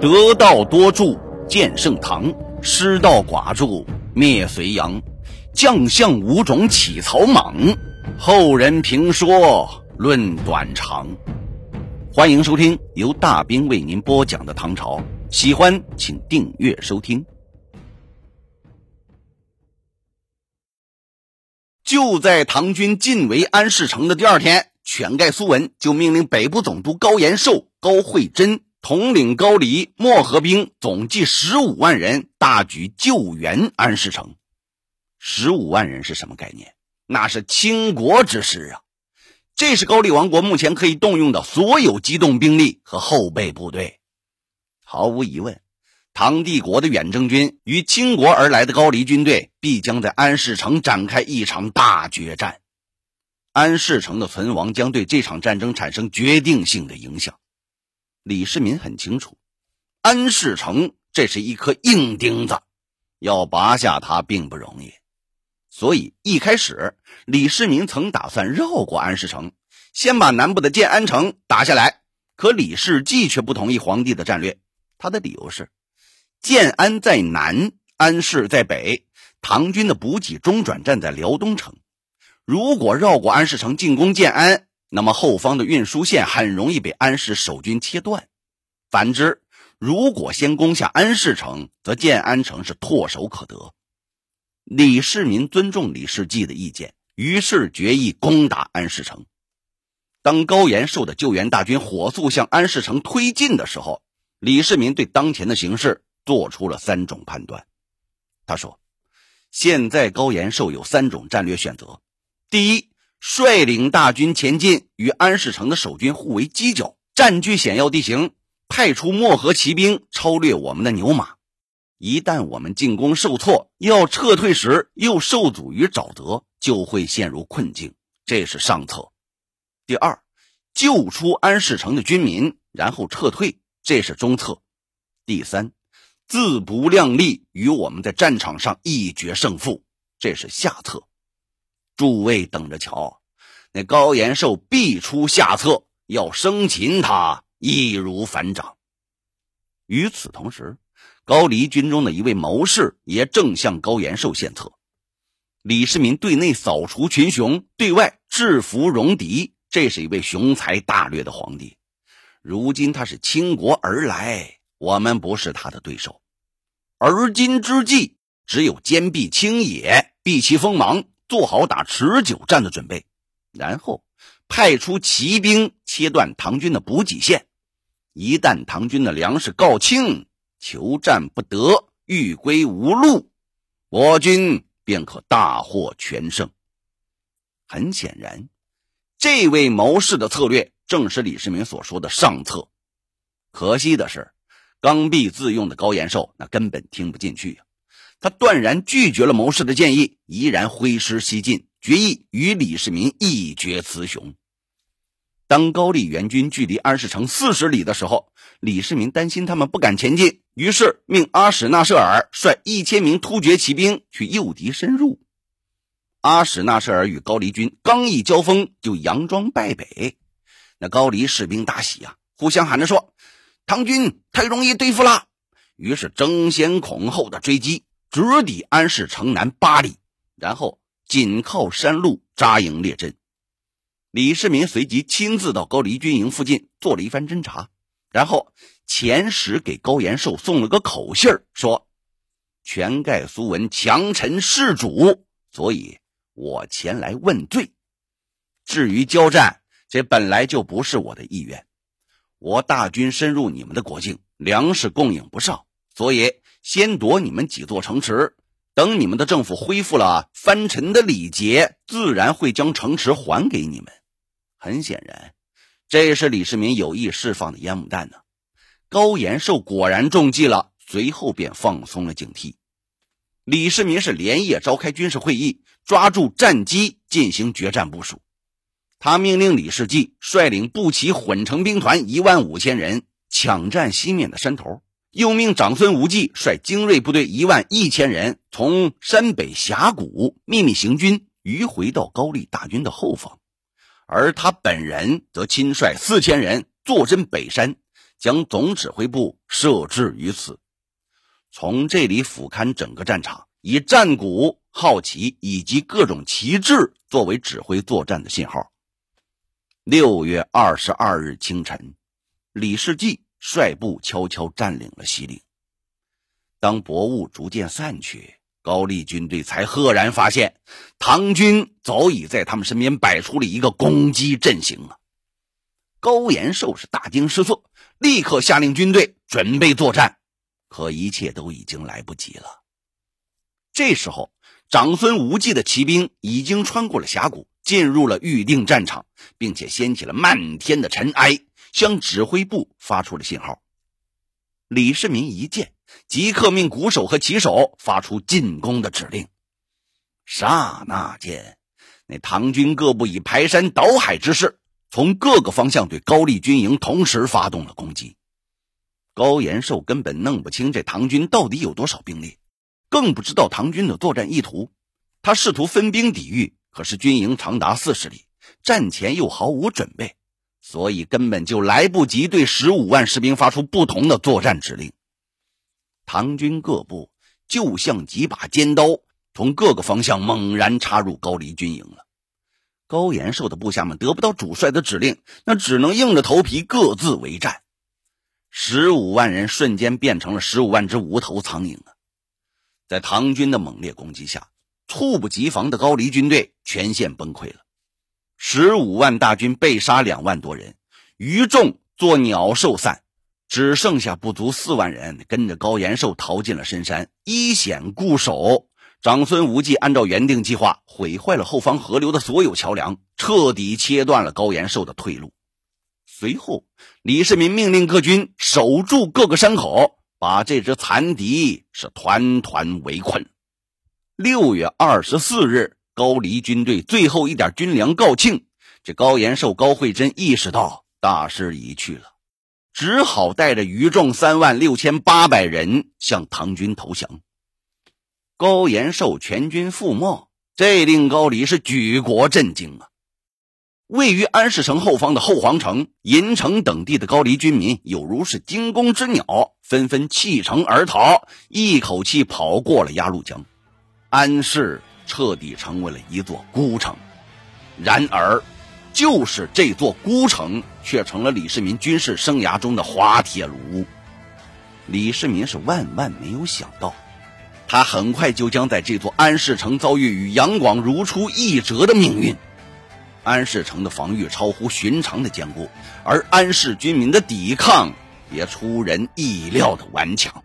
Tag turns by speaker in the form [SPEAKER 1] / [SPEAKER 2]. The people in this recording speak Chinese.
[SPEAKER 1] 得道多助建盛唐，失道寡助灭隋炀。将相五种起草莽，后人评说论短长。欢迎收听由大兵为您播讲的唐朝，喜欢请订阅收听。就在唐军进围安市城的第二天，犬盖苏文就命令北部总督高延寿、高惠贞统领高黎漠河兵，总计十五万人，大举救援安市城。十五万人是什么概念？那是倾国之师啊！这是高丽王国目前可以动用的所有机动兵力和后备部队。毫无疑问。唐帝国的远征军与倾国而来的高丽军队必将在安市城展开一场大决战，安市城的存亡将对这场战争产生决定性的影响。李世民很清楚，安市城这是一颗硬钉子，要拔下它并不容易，所以一开始李世民曾打算绕过安市城，先把南部的建安城打下来。可李世继却不同意皇帝的战略，他的理由是。建安在南，安市在北，唐军的补给中转站在辽东城。如果绕过安市城进攻建安，那么后方的运输线很容易被安市守军切断。反之，如果先攻下安市城，则建安城是唾手可得。李世民尊重李世继的意见，于是决意攻打安市城。当高延寿的救援大军火速向安市城推进的时候，李世民对当前的形势。做出了三种判断。他说：“现在高延寿有三种战略选择：第一，率领大军前进，与安市城的守军互为犄角，占据险要地形，派出漠河骑兵超掠我们的牛马。一旦我们进攻受挫，要撤退时又受阻于沼泽，就会陷入困境。这是上策。第二，救出安市城的军民，然后撤退，这是中策。第三。”自不量力，与我们在战场上一决胜负，这是下策。诸位等着瞧，那高延寿必出下策，要生擒他易如反掌。与此同时，高丽军中的一位谋士也正向高延寿献策。李世民对内扫除群雄，对外制服戎狄，这是一位雄才大略的皇帝。如今他是倾国而来。我们不是他的对手，而今之计只有坚壁清野，避其锋芒，做好打持久战的准备，然后派出骑兵切断唐军的补给线。一旦唐军的粮食告罄，求战不得，欲归无路，我军便可大获全胜。很显然，这位谋士的策略正是李世民所说的上策。可惜的是。刚愎自用的高延寿那根本听不进去呀，他断然拒绝了谋士的建议，依然挥师西进，决意与李世民一决雌雄。当高丽援军距离安市城四十里的时候，李世民担心他们不敢前进，于是命阿史那舍尔率一千名突厥骑兵去诱敌深入。阿史那舍尔与高丽军刚一交锋，就佯装败北，那高丽士兵大喜啊，互相喊着说。唐军太容易对付了，于是争先恐后的追击，直抵安市城南八里，然后紧靠山路扎营列阵。李世民随即亲自到高丽军营附近做了一番侦查，然后遣使给高延寿送了个口信儿说：“全盖苏文强臣弑主，所以我前来问罪。至于交战，这本来就不是我的意愿。”我大军深入你们的国境，粮食供应不上，所以先夺你们几座城池。等你们的政府恢复了藩臣的礼节，自然会将城池还给你们。很显然，这是李世民有意释放的烟幕弹呢。高延寿果然中计了，随后便放松了警惕。李世民是连夜召开军事会议，抓住战机进行决战部署。他命令李世济率领步骑混成兵团一万五千人抢占西面的山头，又命长孙无忌率精锐部队一万一千人从山北峡谷秘密行军，迂回到高丽大军的后方，而他本人则亲率四千人坐镇北山，将总指挥部设置于此，从这里俯瞰整个战场，以战鼓、号旗以及各种旗帜作为指挥作战的信号。六月二十二日清晨，李世济率部悄悄占领了西岭。当薄雾逐渐散去，高丽军队才赫然发现，唐军早已在他们身边摆出了一个攻击阵型啊！高延寿是大惊失色，立刻下令军队准备作战，可一切都已经来不及了。这时候，长孙无忌的骑兵已经穿过了峡谷，进入了预定战场，并且掀起了漫天的尘埃，向指挥部发出了信号。李世民一见，即刻命鼓手和旗手发出进攻的指令。刹那间，那唐军各部以排山倒海之势。从各个方向对高丽军营同时发动了攻击。高延寿根本弄不清这唐军到底有多少兵力，更不知道唐军的作战意图。他试图分兵抵御，可是军营长达四十里，战前又毫无准备，所以根本就来不及对十五万士兵发出不同的作战指令。唐军各部就像几把尖刀，从各个方向猛然插入高丽军营了。高延寿的部下们得不到主帅的指令，那只能硬着头皮各自为战。十五万人瞬间变成了十五万只无头苍蝇啊！在唐军的猛烈攻击下，猝不及防的高丽军队全线崩溃了。十五万大军被杀两万多人，余众作鸟兽散，只剩下不足四万人跟着高延寿逃进了深山，依险固守。长孙无忌按照原定计划毁坏了后方河流的所有桥梁，彻底切断了高延寿的退路。随后，李世民命令各军守住各个山口，把这支残敌是团团围困。六月二十四日，高丽军队最后一点军粮告罄，这高延寿、高慧贞意识到大势已去了，只好带着余众三万六千八百人向唐军投降。高延寿全军覆没，这令高丽是举国震惊啊！位于安市城后方的后皇城、银城等地的高丽军民，有如是惊弓之鸟，纷纷弃城而逃，一口气跑过了鸭绿江，安市彻底成为了一座孤城。然而，就是这座孤城，却成了李世民军事生涯中的滑铁卢。李世民是万万没有想到。他很快就将在这座安市城遭遇与杨广如出一辙的命运。安市城的防御超乎寻常的坚固，而安市军民的抵抗也出人意料的顽强。